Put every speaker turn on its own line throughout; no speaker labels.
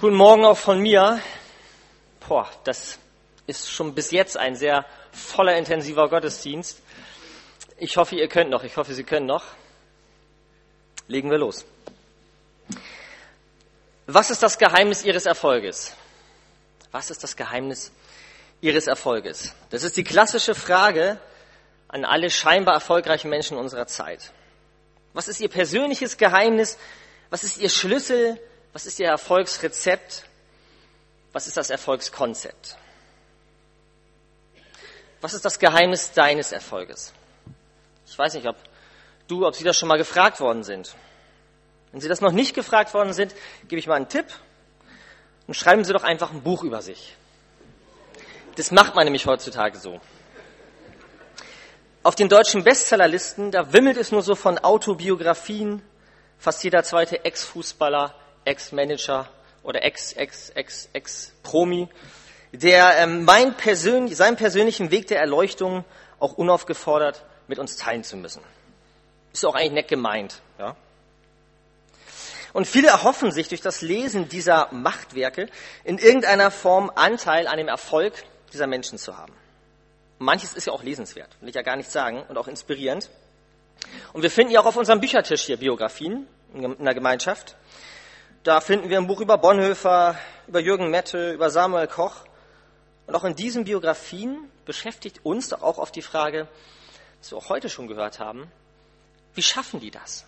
Guten Morgen auch von mir. Boah, das ist schon bis jetzt ein sehr voller, intensiver Gottesdienst. Ich hoffe, ihr könnt noch. Ich hoffe, Sie können noch. Legen wir los. Was ist das Geheimnis Ihres Erfolges? Was ist das Geheimnis Ihres Erfolges? Das ist die klassische Frage an alle scheinbar erfolgreichen Menschen unserer Zeit. Was ist Ihr persönliches Geheimnis? Was ist Ihr Schlüssel was ist Ihr Erfolgsrezept? Was ist das Erfolgskonzept? Was ist das Geheimnis deines Erfolges? Ich weiß nicht, ob du, ob Sie das schon mal gefragt worden sind. Wenn Sie das noch nicht gefragt worden sind, gebe ich mal einen Tipp und schreiben Sie doch einfach ein Buch über sich. Das macht man nämlich heutzutage so. Auf den deutschen Bestsellerlisten, da wimmelt es nur so von Autobiografien. Fast jeder zweite Ex-Fußballer Ex-Manager oder Ex-Ex-Ex-Ex-Promi, der ähm, mein persön seinen persönlichen Weg der Erleuchtung auch unaufgefordert mit uns teilen zu müssen. Ist auch eigentlich nett gemeint. Ja? Und viele erhoffen sich durch das Lesen dieser Machtwerke in irgendeiner Form Anteil an dem Erfolg dieser Menschen zu haben. Manches ist ja auch lesenswert, will ich ja gar nicht sagen, und auch inspirierend. Und wir finden ja auch auf unserem Büchertisch hier Biografien in der Gemeinschaft. Da finden wir ein Buch über Bonhoeffer, über Jürgen Mette, über Samuel Koch. Und auch in diesen Biografien beschäftigt uns doch auch auf die Frage, was wir auch heute schon gehört haben, wie schaffen die das?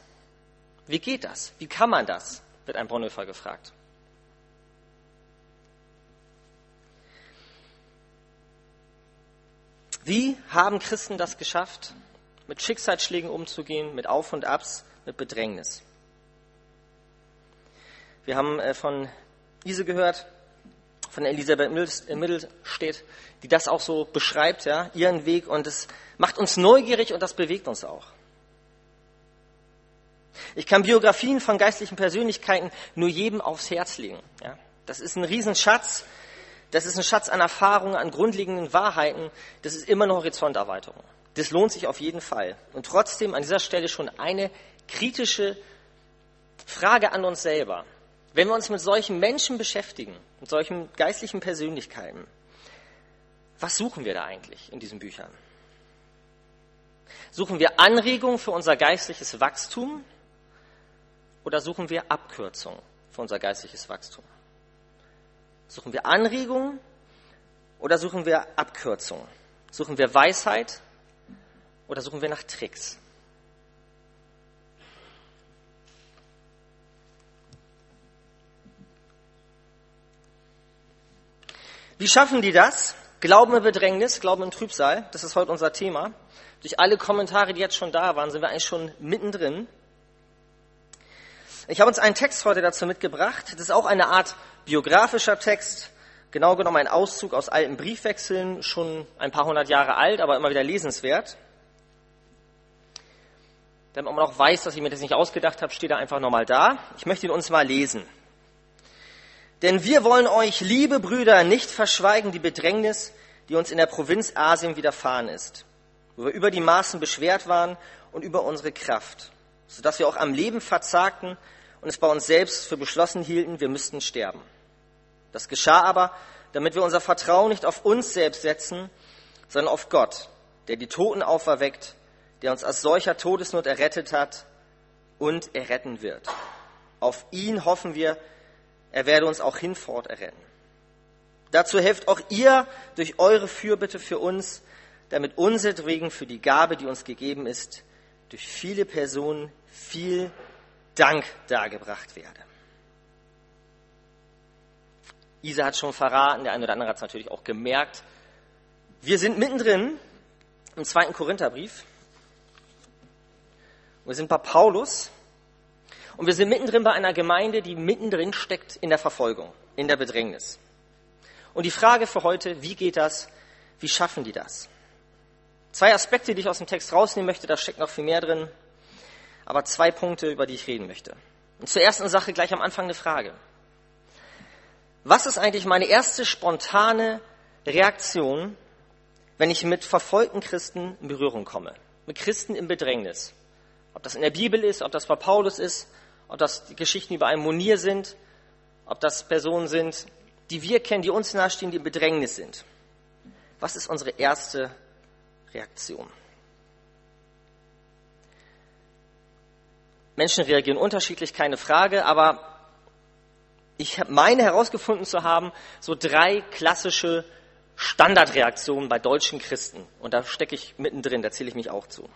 Wie geht das? Wie kann man das? wird ein Bonhoeffer gefragt. Wie haben Christen das geschafft, mit Schicksalsschlägen umzugehen, mit Auf und Abs, mit Bedrängnis? Wir haben äh, von Ise gehört, von Elisabeth Mittelstedt, die das auch so beschreibt, ja, ihren Weg. Und es macht uns neugierig und das bewegt uns auch. Ich kann Biografien von geistlichen Persönlichkeiten nur jedem aufs Herz legen. Ja. Das ist ein Riesenschatz. Das ist ein Schatz an Erfahrungen, an grundlegenden Wahrheiten. Das ist immer eine Horizonterweiterung. Das lohnt sich auf jeden Fall. Und trotzdem an dieser Stelle schon eine kritische Frage an uns selber. Wenn wir uns mit solchen Menschen beschäftigen, mit solchen geistlichen Persönlichkeiten, was suchen wir da eigentlich in diesen Büchern? Suchen wir Anregungen für unser geistliches Wachstum oder suchen wir Abkürzungen für unser geistliches Wachstum? Suchen wir Anregungen oder suchen wir Abkürzungen? Suchen wir Weisheit oder suchen wir nach Tricks? Wie schaffen die das? Glauben im Bedrängnis, Glauben im Trübsal, das ist heute unser Thema. Durch alle Kommentare, die jetzt schon da waren, sind wir eigentlich schon mittendrin. Ich habe uns einen Text heute dazu mitgebracht. Das ist auch eine Art biografischer Text, genau genommen ein Auszug aus alten Briefwechseln, schon ein paar hundert Jahre alt, aber immer wieder lesenswert. Damit man auch weiß, dass ich mir das nicht ausgedacht habe, steht er einfach nochmal da. Ich möchte ihn uns mal lesen. Denn wir wollen euch, liebe Brüder, nicht verschweigen die Bedrängnis, die uns in der Provinz Asien widerfahren ist, wo wir über die Maßen beschwert waren und über unsere Kraft, sodass wir auch am Leben verzagten und es bei uns selbst für beschlossen hielten, wir müssten sterben. Das geschah aber, damit wir unser Vertrauen nicht auf uns selbst setzen, sondern auf Gott, der die Toten auferweckt, der uns aus solcher Todesnot errettet hat und erretten wird. Auf ihn hoffen wir, er werde uns auch hinfort erretten. Dazu helft auch ihr durch eure Fürbitte für uns, damit unseretwegen für die Gabe, die uns gegeben ist, durch viele Personen viel Dank dargebracht werde. Isa hat schon verraten, der eine oder andere hat es natürlich auch gemerkt. Wir sind mittendrin im zweiten Korintherbrief. Wir sind bei Paulus und wir sind mittendrin bei einer Gemeinde, die mittendrin steckt in der Verfolgung, in der Bedrängnis. Und die Frage für heute, wie geht das? Wie schaffen die das? Zwei Aspekte, die ich aus dem Text rausnehmen möchte, da steckt noch viel mehr drin, aber zwei Punkte, über die ich reden möchte. Und zur ersten Sache gleich am Anfang eine Frage. Was ist eigentlich meine erste spontane Reaktion, wenn ich mit verfolgten Christen in Berührung komme? Mit Christen im Bedrängnis? Ob das in der Bibel ist, ob das bei Paulus ist, ob das Geschichten über einen Monir sind, ob das Personen sind, die wir kennen, die uns nahestehen, die im Bedrängnis sind. Was ist unsere erste Reaktion? Menschen reagieren unterschiedlich, keine Frage, aber ich meine herausgefunden zu haben, so drei klassische Standardreaktionen bei deutschen Christen. Und da stecke ich mittendrin, da zähle ich mich auch zu.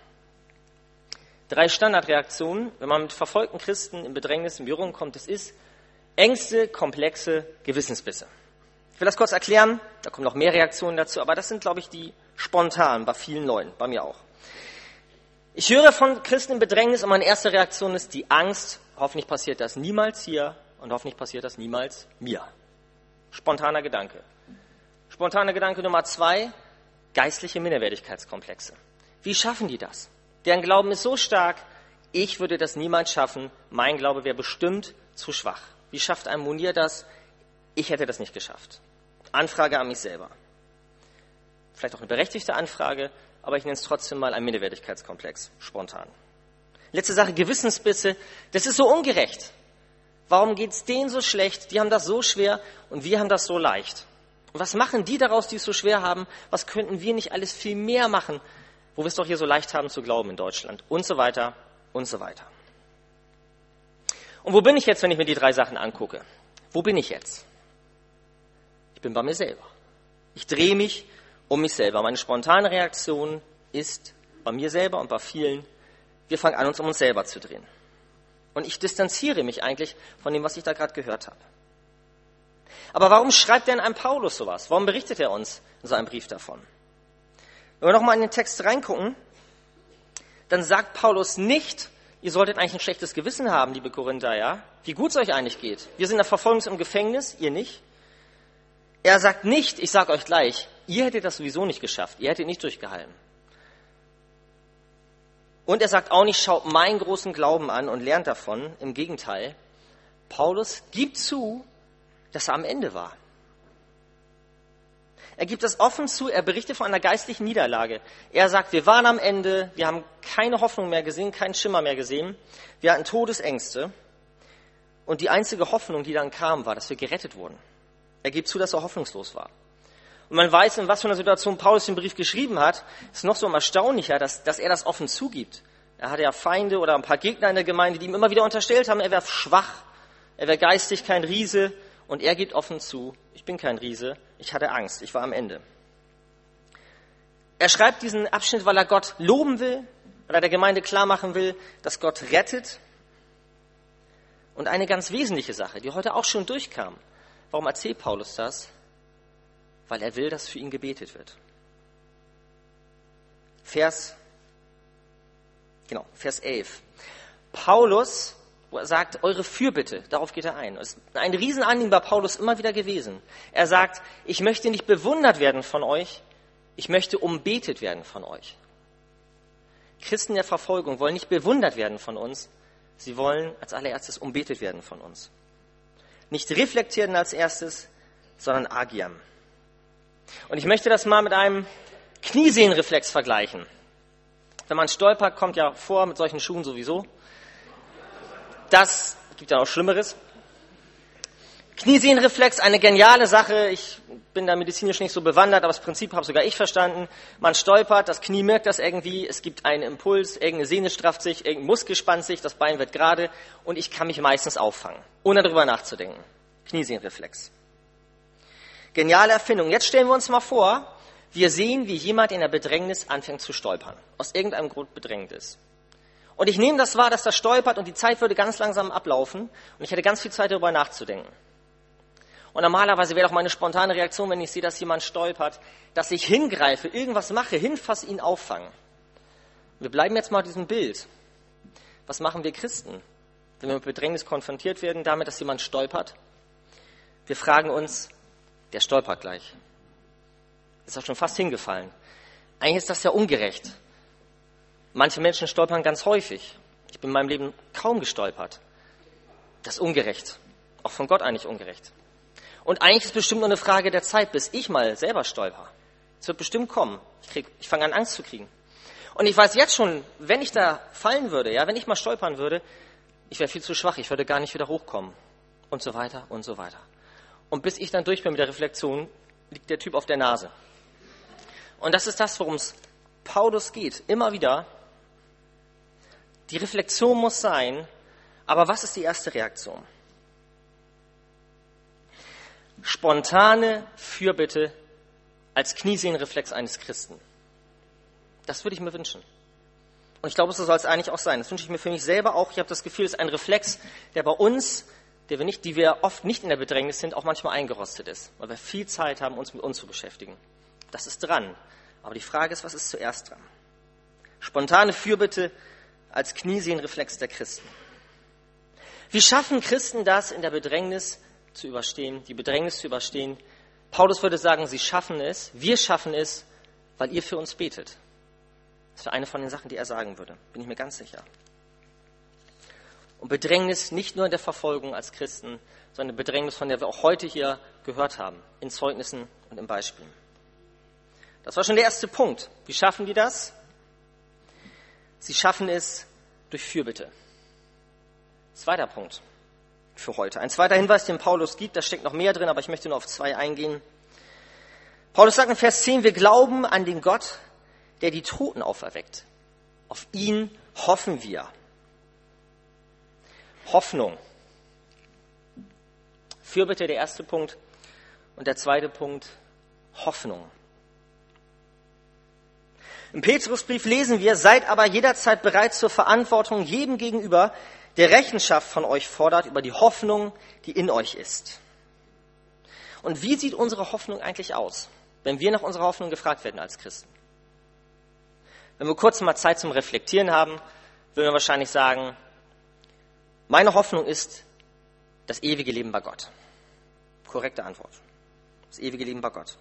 Drei Standardreaktionen, wenn man mit verfolgten Christen im Bedrängnis in Berührung kommt, das ist Ängste, komplexe Gewissensbisse. Ich will das kurz erklären, da kommen noch mehr Reaktionen dazu, aber das sind, glaube ich, die spontan bei vielen Leuten, bei mir auch. Ich höre von Christen im Bedrängnis und meine erste Reaktion ist die Angst, hoffentlich passiert das niemals hier und hoffentlich passiert das niemals mir. Spontaner Gedanke. Spontaner Gedanke Nummer zwei, geistliche Minderwertigkeitskomplexe. Wie schaffen die das? Deren Glauben ist so stark, ich würde das niemals schaffen, mein Glaube wäre bestimmt zu schwach. Wie schafft ein Munir das? Ich hätte das nicht geschafft. Anfrage an mich selber. Vielleicht auch eine berechtigte Anfrage, aber ich nenne es trotzdem mal ein Minderwertigkeitskomplex, spontan. Letzte Sache, Gewissensbisse. Das ist so ungerecht. Warum geht es denen so schlecht? Die haben das so schwer und wir haben das so leicht. Und was machen die daraus, die es so schwer haben? Was könnten wir nicht alles viel mehr machen, wo wir es doch hier so leicht haben zu glauben in Deutschland? Und so weiter und so weiter. Und wo bin ich jetzt, wenn ich mir die drei Sachen angucke? Wo bin ich jetzt? Ich bin bei mir selber. Ich drehe mich um mich selber. Meine spontane Reaktion ist bei mir selber und bei vielen, wir fangen an, uns um uns selber zu drehen. Und ich distanziere mich eigentlich von dem, was ich da gerade gehört habe. Aber warum schreibt denn ein Paulus sowas? Warum berichtet er uns in seinem Brief davon? Wenn wir nochmal in den Text reingucken, dann sagt Paulus nicht, ihr solltet eigentlich ein schlechtes Gewissen haben, liebe Korinther, ja? Wie gut es euch eigentlich geht. Wir sind in der Verfolgung im Gefängnis, ihr nicht. Er sagt nicht, ich sage euch gleich, ihr hättet das sowieso nicht geschafft, ihr hättet nicht durchgehalten. Und er sagt auch nicht, schaut meinen großen Glauben an und lernt davon. Im Gegenteil, Paulus gibt zu, dass er am Ende war. Er gibt es offen zu, er berichtet von einer geistlichen Niederlage. Er sagt, wir waren am Ende, wir haben keine Hoffnung mehr gesehen, keinen Schimmer mehr gesehen, wir hatten Todesängste. Und die einzige Hoffnung, die dann kam, war, dass wir gerettet wurden. Er gibt zu, dass er hoffnungslos war. Und man weiß, in was für einer Situation Paulus den Brief geschrieben hat, ist noch so erstaunlicher, dass, dass er das offen zugibt. Er hatte ja Feinde oder ein paar Gegner in der Gemeinde, die ihm immer wieder unterstellt haben, er wäre schwach, er wäre geistig kein Riese. Und er gibt offen zu, ich bin kein Riese, ich hatte Angst, ich war am Ende. Er schreibt diesen Abschnitt, weil er Gott loben will, weil er der Gemeinde klar machen will, dass Gott rettet. Und eine ganz wesentliche Sache, die heute auch schon durchkam, Warum erzählt Paulus das? Weil er will, dass für ihn gebetet wird. Vers, genau, Vers 11. Paulus sagt, eure Fürbitte, darauf geht er ein. Es ist ein Riesenanliegen bei Paulus immer wieder gewesen. Er sagt, ich möchte nicht bewundert werden von euch, ich möchte umbetet werden von euch. Christen der Verfolgung wollen nicht bewundert werden von uns, sie wollen als allererstes umbetet werden von uns. Nicht reflektieren als erstes, sondern agieren. Und ich möchte das mal mit einem Kniesehnenreflex vergleichen. Wenn man stolpert, kommt ja vor mit solchen Schuhen sowieso. Das gibt ja auch Schlimmeres. Kniesehnenreflex, eine geniale Sache. Ich bin da medizinisch nicht so bewandert, aber das Prinzip habe sogar ich verstanden. Man stolpert, das Knie merkt das irgendwie, es gibt einen Impuls, irgendeine Sehne strafft sich, irgendein Muskel spannt sich, das Bein wird gerade und ich kann mich meistens auffangen, ohne darüber nachzudenken. Kniesehnenreflex. Geniale Erfindung. Jetzt stellen wir uns mal vor, wir sehen, wie jemand in der Bedrängnis anfängt zu stolpern, aus irgendeinem Grund bedrängt ist. Und ich nehme das wahr, dass das stolpert und die Zeit würde ganz langsam ablaufen und ich hätte ganz viel Zeit darüber nachzudenken. Und normalerweise wäre doch meine spontane Reaktion, wenn ich sehe, dass jemand stolpert, dass ich hingreife, irgendwas mache, hinfasse, ihn auffange. Wir bleiben jetzt mal diesem Bild. Was machen wir Christen, wenn wir mit Bedrängnis konfrontiert werden, damit, dass jemand stolpert? Wir fragen uns, der stolpert gleich. Ist doch schon fast hingefallen. Eigentlich ist das ja ungerecht. Manche Menschen stolpern ganz häufig. Ich bin in meinem Leben kaum gestolpert. Das ist ungerecht. Auch von Gott eigentlich ungerecht. Und eigentlich ist es bestimmt nur eine Frage der Zeit, bis ich mal selber stolper. Es wird bestimmt kommen. Ich, ich fange an, Angst zu kriegen. Und ich weiß jetzt schon, wenn ich da fallen würde, ja, wenn ich mal stolpern würde, ich wäre viel zu schwach, ich würde gar nicht wieder hochkommen. und so weiter und so weiter. Und bis ich dann durch bin mit der Reflexion, liegt der Typ auf der Nase. Und das ist das, worum es Paulus geht. Immer wieder. Die Reflexion muss sein, aber was ist die erste Reaktion? Spontane Fürbitte als Kniesehenreflex eines Christen. Das würde ich mir wünschen. Und ich glaube, so soll es eigentlich auch sein. Das wünsche ich mir für mich selber auch. Ich habe das Gefühl, es ist ein Reflex, der bei uns, der wir nicht, die wir oft nicht in der Bedrängnis sind, auch manchmal eingerostet ist, weil wir viel Zeit haben, uns mit uns zu beschäftigen. Das ist dran. Aber die Frage ist, was ist zuerst dran? Spontane Fürbitte als Kniesehenreflex der Christen. Wie schaffen Christen das in der Bedrängnis zu überstehen, die Bedrängnis zu überstehen? Paulus würde sagen, sie schaffen es, wir schaffen es, weil ihr für uns betet. Das wäre eine von den Sachen, die er sagen würde, bin ich mir ganz sicher. Und Bedrängnis nicht nur in der Verfolgung als Christen, sondern Bedrängnis, von der wir auch heute hier gehört haben, in Zeugnissen und in Beispielen. Das war schon der erste Punkt. Wie schaffen die das? Sie schaffen es durch Fürbitte. Zweiter Punkt für heute. Ein zweiter Hinweis, den Paulus gibt, da steckt noch mehr drin, aber ich möchte nur auf zwei eingehen. Paulus sagt in Vers 10, wir glauben an den Gott, der die Toten auferweckt. Auf ihn hoffen wir. Hoffnung. Fürbitte der erste Punkt und der zweite Punkt Hoffnung. Im Petrusbrief lesen wir, seid aber jederzeit bereit zur Verantwortung jedem gegenüber, der Rechenschaft von euch fordert über die Hoffnung, die in euch ist. Und wie sieht unsere Hoffnung eigentlich aus, wenn wir nach unserer Hoffnung gefragt werden als Christen? Wenn wir kurz mal Zeit zum Reflektieren haben, würden wir wahrscheinlich sagen, meine Hoffnung ist das ewige Leben bei Gott. Korrekte Antwort. Das ewige Leben bei Gott.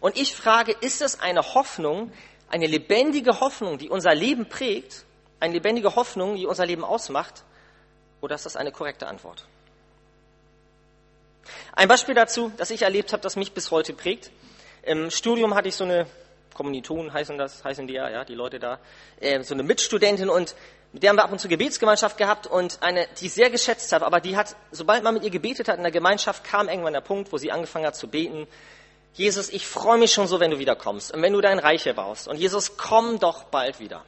Und ich frage, ist das eine Hoffnung, eine lebendige Hoffnung, die unser Leben prägt, eine lebendige Hoffnung, die unser Leben ausmacht, oder ist das eine korrekte Antwort? Ein Beispiel dazu, das ich erlebt habe, das mich bis heute prägt. Im Studium hatte ich so eine Kommilitonen heißen das, heißen die ja, ja, die Leute da, äh, so eine Mitstudentin und mit der haben wir ab und zu Gebetsgemeinschaft gehabt und eine, die ich sehr geschätzt habe, aber die hat, sobald man mit ihr gebetet hat in der Gemeinschaft, kam irgendwann der Punkt, wo sie angefangen hat zu beten. Jesus, ich freue mich schon so, wenn du wiederkommst und wenn du dein Reich erbaust. Und Jesus, komm doch bald wieder.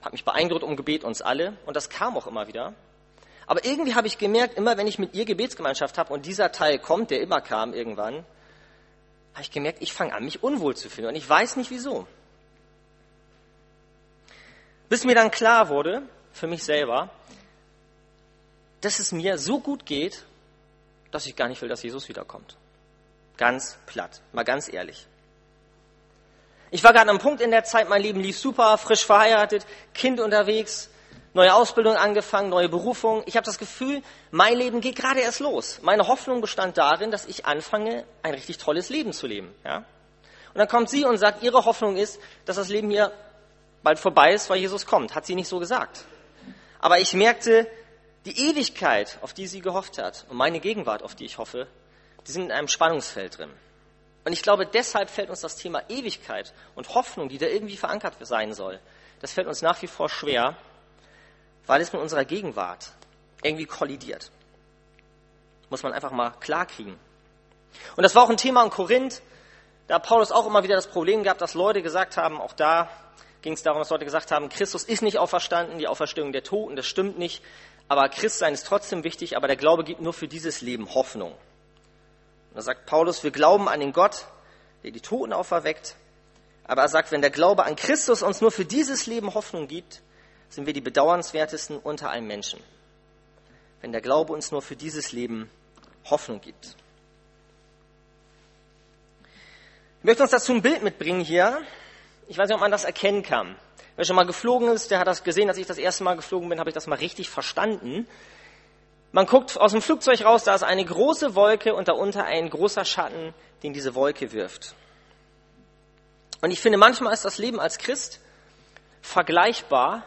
Hat mich beeindruckt um Gebet uns alle und das kam auch immer wieder. Aber irgendwie habe ich gemerkt, immer wenn ich mit ihr Gebetsgemeinschaft habe und dieser Teil kommt, der immer kam irgendwann, habe ich gemerkt, ich fange an, mich unwohl zu fühlen und ich weiß nicht wieso. Bis mir dann klar wurde, für mich selber, dass es mir so gut geht, dass ich gar nicht will, dass Jesus wiederkommt. Ganz platt, mal ganz ehrlich. Ich war gerade am Punkt in der Zeit, mein Leben lief super, frisch verheiratet, Kind unterwegs, neue Ausbildung angefangen, neue Berufung. Ich habe das Gefühl, mein Leben geht gerade erst los. Meine Hoffnung bestand darin, dass ich anfange, ein richtig tolles Leben zu leben. Ja? Und dann kommt sie und sagt, ihre Hoffnung ist, dass das Leben hier bald vorbei ist, weil Jesus kommt. Hat sie nicht so gesagt. Aber ich merkte, die Ewigkeit, auf die sie gehofft hat, und meine Gegenwart, auf die ich hoffe, die sind in einem Spannungsfeld drin. Und ich glaube, deshalb fällt uns das Thema Ewigkeit und Hoffnung, die da irgendwie verankert sein soll, das fällt uns nach wie vor schwer, weil es mit unserer Gegenwart irgendwie kollidiert. Muss man einfach mal klarkriegen. Und das war auch ein Thema in Korinth. Da Paulus auch immer wieder das Problem gehabt, dass Leute gesagt haben, auch da ging es darum, dass Leute gesagt haben, Christus ist nicht auferstanden, die Auferstehung der Toten, das stimmt nicht. Aber Christsein ist trotzdem wichtig, aber der Glaube gibt nur für dieses Leben Hoffnung. Und da sagt Paulus, wir glauben an den Gott, der die Toten auferweckt. Aber er sagt, wenn der Glaube an Christus uns nur für dieses Leben Hoffnung gibt, sind wir die bedauernswertesten unter allen Menschen. Wenn der Glaube uns nur für dieses Leben Hoffnung gibt. Ich möchte uns dazu ein Bild mitbringen hier. Ich weiß nicht, ob man das erkennen kann. Wer schon mal geflogen ist, der hat das gesehen, als ich das erste Mal geflogen bin, habe ich das mal richtig verstanden. Man guckt aus dem Flugzeug raus, da ist eine große Wolke und darunter ein großer Schatten, den diese Wolke wirft. Und ich finde, manchmal ist das Leben als Christ vergleichbar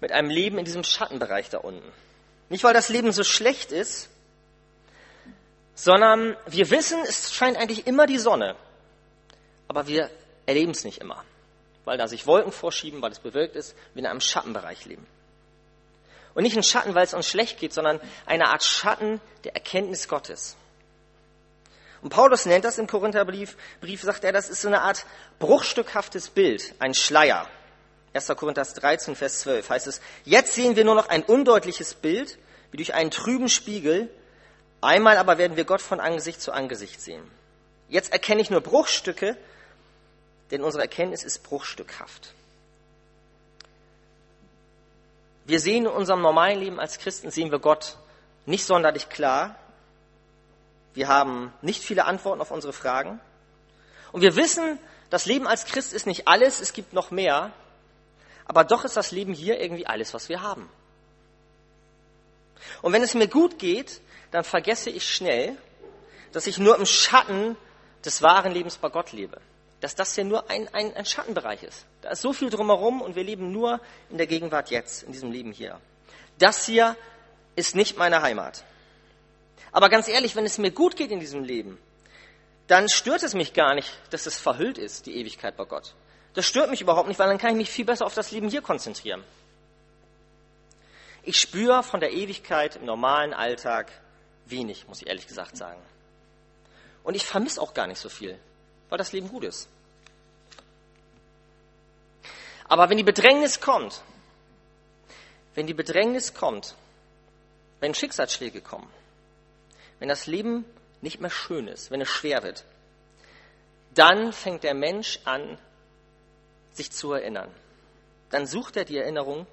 mit einem Leben in diesem Schattenbereich da unten. Nicht, weil das Leben so schlecht ist, sondern wir wissen, es scheint eigentlich immer die Sonne, aber wir erleben es nicht immer, weil da sich Wolken vorschieben, weil es bewölkt ist, wir in einem Schattenbereich leben. Und nicht ein Schatten, weil es uns schlecht geht, sondern eine Art Schatten der Erkenntnis Gottes. Und Paulus nennt das im Korintherbrief, Brief sagt er, das ist so eine Art bruchstückhaftes Bild, ein Schleier. 1. Korinther 13, Vers 12 heißt es, jetzt sehen wir nur noch ein undeutliches Bild, wie durch einen trüben Spiegel, einmal aber werden wir Gott von Angesicht zu Angesicht sehen. Jetzt erkenne ich nur Bruchstücke, denn unsere Erkenntnis ist bruchstückhaft. Wir sehen in unserem normalen Leben als Christen, sehen wir Gott nicht sonderlich klar. Wir haben nicht viele Antworten auf unsere Fragen. Und wir wissen, das Leben als Christ ist nicht alles, es gibt noch mehr. Aber doch ist das Leben hier irgendwie alles, was wir haben. Und wenn es mir gut geht, dann vergesse ich schnell, dass ich nur im Schatten des wahren Lebens bei Gott lebe dass das ja nur ein, ein, ein Schattenbereich ist. Da ist so viel drumherum und wir leben nur in der Gegenwart jetzt, in diesem Leben hier. Das hier ist nicht meine Heimat. Aber ganz ehrlich, wenn es mir gut geht in diesem Leben, dann stört es mich gar nicht, dass es verhüllt ist, die Ewigkeit bei Gott. Das stört mich überhaupt nicht, weil dann kann ich mich viel besser auf das Leben hier konzentrieren. Ich spüre von der Ewigkeit im normalen Alltag wenig, muss ich ehrlich gesagt sagen. Und ich vermisse auch gar nicht so viel weil das Leben gut ist. Aber wenn die Bedrängnis kommt, wenn die Bedrängnis kommt, wenn Schicksalsschläge kommen, wenn das Leben nicht mehr schön ist, wenn es schwer wird, dann fängt der Mensch an, sich zu erinnern. Dann sucht er die Erinnerung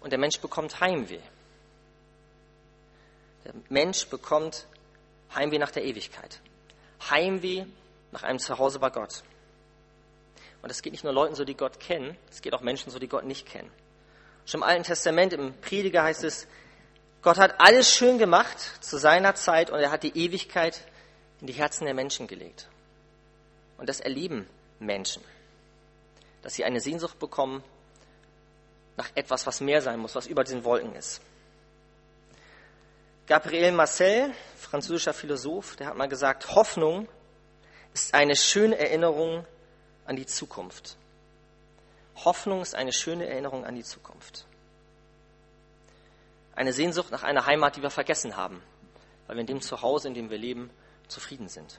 und der Mensch bekommt Heimweh. Der Mensch bekommt Heimweh nach der Ewigkeit. Heimweh nach einem Zuhause bei Gott. Und das geht nicht nur Leuten so, die Gott kennen, es geht auch Menschen so, die Gott nicht kennen. Schon im Alten Testament, im Prediger heißt es, Gott hat alles schön gemacht zu seiner Zeit und er hat die Ewigkeit in die Herzen der Menschen gelegt. Und das erleben Menschen, dass sie eine Sehnsucht bekommen nach etwas, was mehr sein muss, was über den Wolken ist. Gabriel Marcel, französischer Philosoph, der hat mal gesagt, Hoffnung ist eine schöne Erinnerung an die Zukunft. Hoffnung ist eine schöne Erinnerung an die Zukunft. Eine Sehnsucht nach einer Heimat, die wir vergessen haben, weil wir in dem Zuhause, in dem wir leben, zufrieden sind.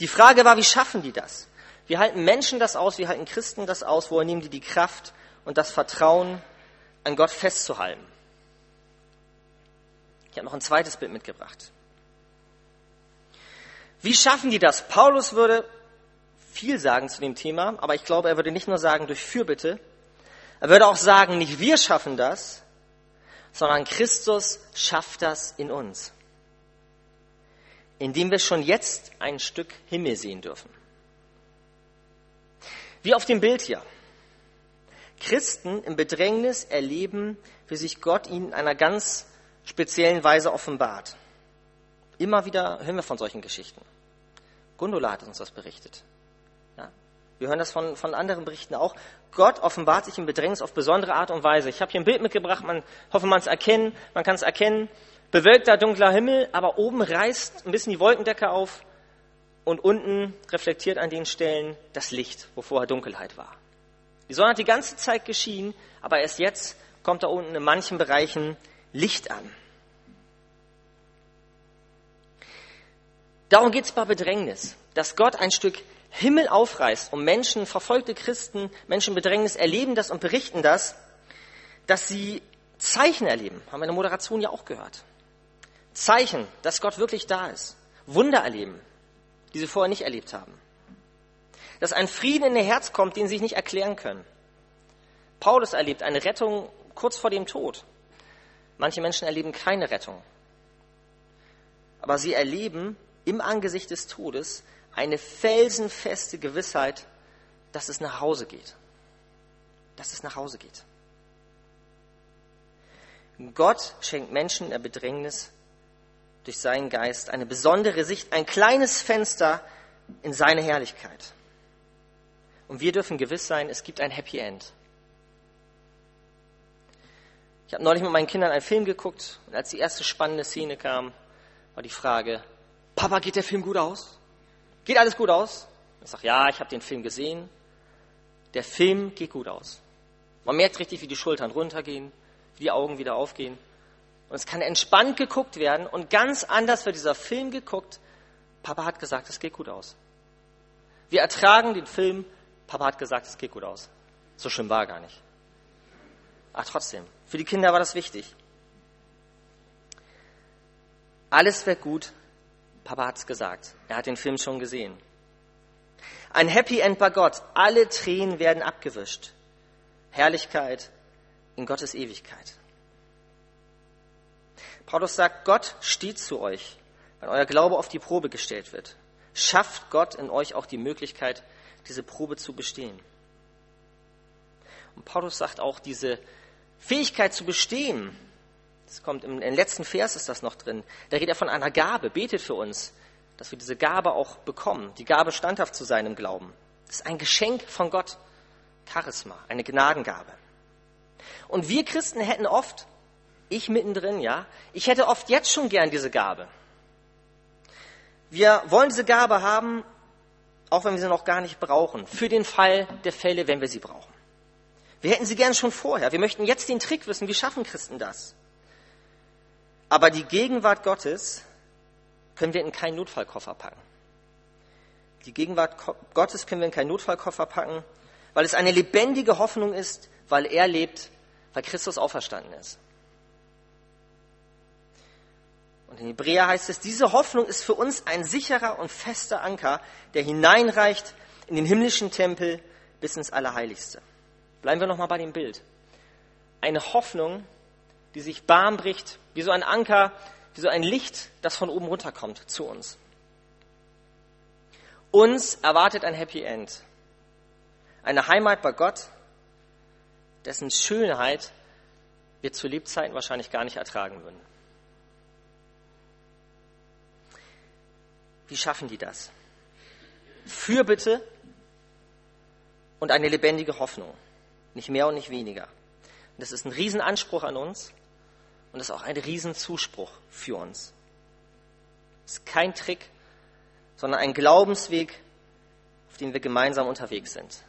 Die Frage war, wie schaffen die das? Wie halten Menschen das aus? Wie halten Christen das aus? Woher nehmen die die Kraft und das Vertrauen, an Gott festzuhalten? Ich habe noch ein zweites Bild mitgebracht. Wie schaffen die das? Paulus würde viel sagen zu dem Thema, aber ich glaube, er würde nicht nur sagen durch Fürbitte, er würde auch sagen, nicht wir schaffen das, sondern Christus schafft das in uns, indem wir schon jetzt ein Stück Himmel sehen dürfen. Wie auf dem Bild hier. Christen im Bedrängnis erleben, wie sich Gott ihnen in einer ganz speziellen Weise offenbart. Immer wieder hören wir von solchen Geschichten. Gundula hat uns das berichtet. Ja? Wir hören das von, von anderen Berichten auch. Gott offenbart sich im Bedrängnis auf besondere Art und Weise. Ich habe hier ein Bild mitgebracht, man hoffe, man es erkennen, man kann es erkennen. Bewölkter, dunkler Himmel, aber oben reißt ein bisschen die Wolkendecke auf und unten reflektiert an den Stellen das Licht, wo vorher Dunkelheit war. Die Sonne hat die ganze Zeit geschienen, aber erst jetzt kommt da unten in manchen Bereichen Licht an. Darum geht es bei Bedrängnis, dass Gott ein Stück Himmel aufreißt und Menschen, verfolgte Christen, Menschen Bedrängnis erleben das und berichten das, dass sie Zeichen erleben. Haben wir in der Moderation ja auch gehört. Zeichen, dass Gott wirklich da ist. Wunder erleben, die sie vorher nicht erlebt haben. Dass ein Frieden in ihr Herz kommt, den sie sich nicht erklären können. Paulus erlebt eine Rettung kurz vor dem Tod. Manche Menschen erleben keine Rettung. Aber sie erleben im Angesicht des Todes eine felsenfeste Gewissheit, dass es nach Hause geht. Dass es nach Hause geht. Gott schenkt Menschen in der Bedrängnis durch seinen Geist eine besondere Sicht, ein kleines Fenster in seine Herrlichkeit. Und wir dürfen gewiss sein, es gibt ein Happy End. Ich habe neulich mit meinen Kindern einen Film geguckt und als die erste spannende Szene kam, war die Frage, Papa, geht der Film gut aus? Geht alles gut aus? Ich sage, ja, ich habe den Film gesehen. Der Film geht gut aus. Man merkt richtig, wie die Schultern runtergehen, wie die Augen wieder aufgehen. Und es kann entspannt geguckt werden und ganz anders wird dieser Film geguckt. Papa hat gesagt, es geht gut aus. Wir ertragen den Film. Papa hat gesagt, es geht gut aus. So schlimm war er gar nicht. Aber trotzdem, für die Kinder war das wichtig. Alles wird gut. Papa hat es gesagt. Er hat den Film schon gesehen. Ein Happy End bei Gott. Alle Tränen werden abgewischt. Herrlichkeit in Gottes Ewigkeit. Paulus sagt, Gott steht zu euch, wenn euer Glaube auf die Probe gestellt wird. Schafft Gott in euch auch die Möglichkeit, diese Probe zu bestehen. Und Paulus sagt auch, diese Fähigkeit zu bestehen, das kommt im, im letzten Vers ist das noch drin, da redet er von einer Gabe, betet für uns, dass wir diese Gabe auch bekommen, die Gabe standhaft zu sein im Glauben. Das ist ein Geschenk von Gott, Charisma, eine Gnadengabe. Und wir Christen hätten oft, ich mittendrin, ja, ich hätte oft jetzt schon gern diese Gabe. Wir wollen diese Gabe haben, auch wenn wir sie noch gar nicht brauchen, für den Fall der Fälle, wenn wir sie brauchen. Wir hätten sie gern schon vorher. Wir möchten jetzt den Trick wissen, wie schaffen Christen das? Aber die Gegenwart Gottes können wir in keinen Notfallkoffer packen. Die Gegenwart Gottes können wir in keinen Notfallkoffer packen, weil es eine lebendige Hoffnung ist, weil er lebt, weil Christus auferstanden ist. Und in Hebräer heißt es, diese Hoffnung ist für uns ein sicherer und fester Anker, der hineinreicht in den himmlischen Tempel bis ins Allerheiligste. Bleiben wir nochmal bei dem Bild. Eine Hoffnung, die sich Bahn bricht, wie so ein Anker, wie so ein Licht, das von oben runterkommt zu uns. Uns erwartet ein Happy End. Eine Heimat bei Gott, dessen Schönheit wir zu Lebzeiten wahrscheinlich gar nicht ertragen würden. Wie schaffen die das? Fürbitte und eine lebendige Hoffnung. Nicht mehr und nicht weniger. Und das ist ein Riesenanspruch an uns und das ist auch ein Riesenzuspruch für uns. Es ist kein Trick, sondern ein Glaubensweg, auf dem wir gemeinsam unterwegs sind.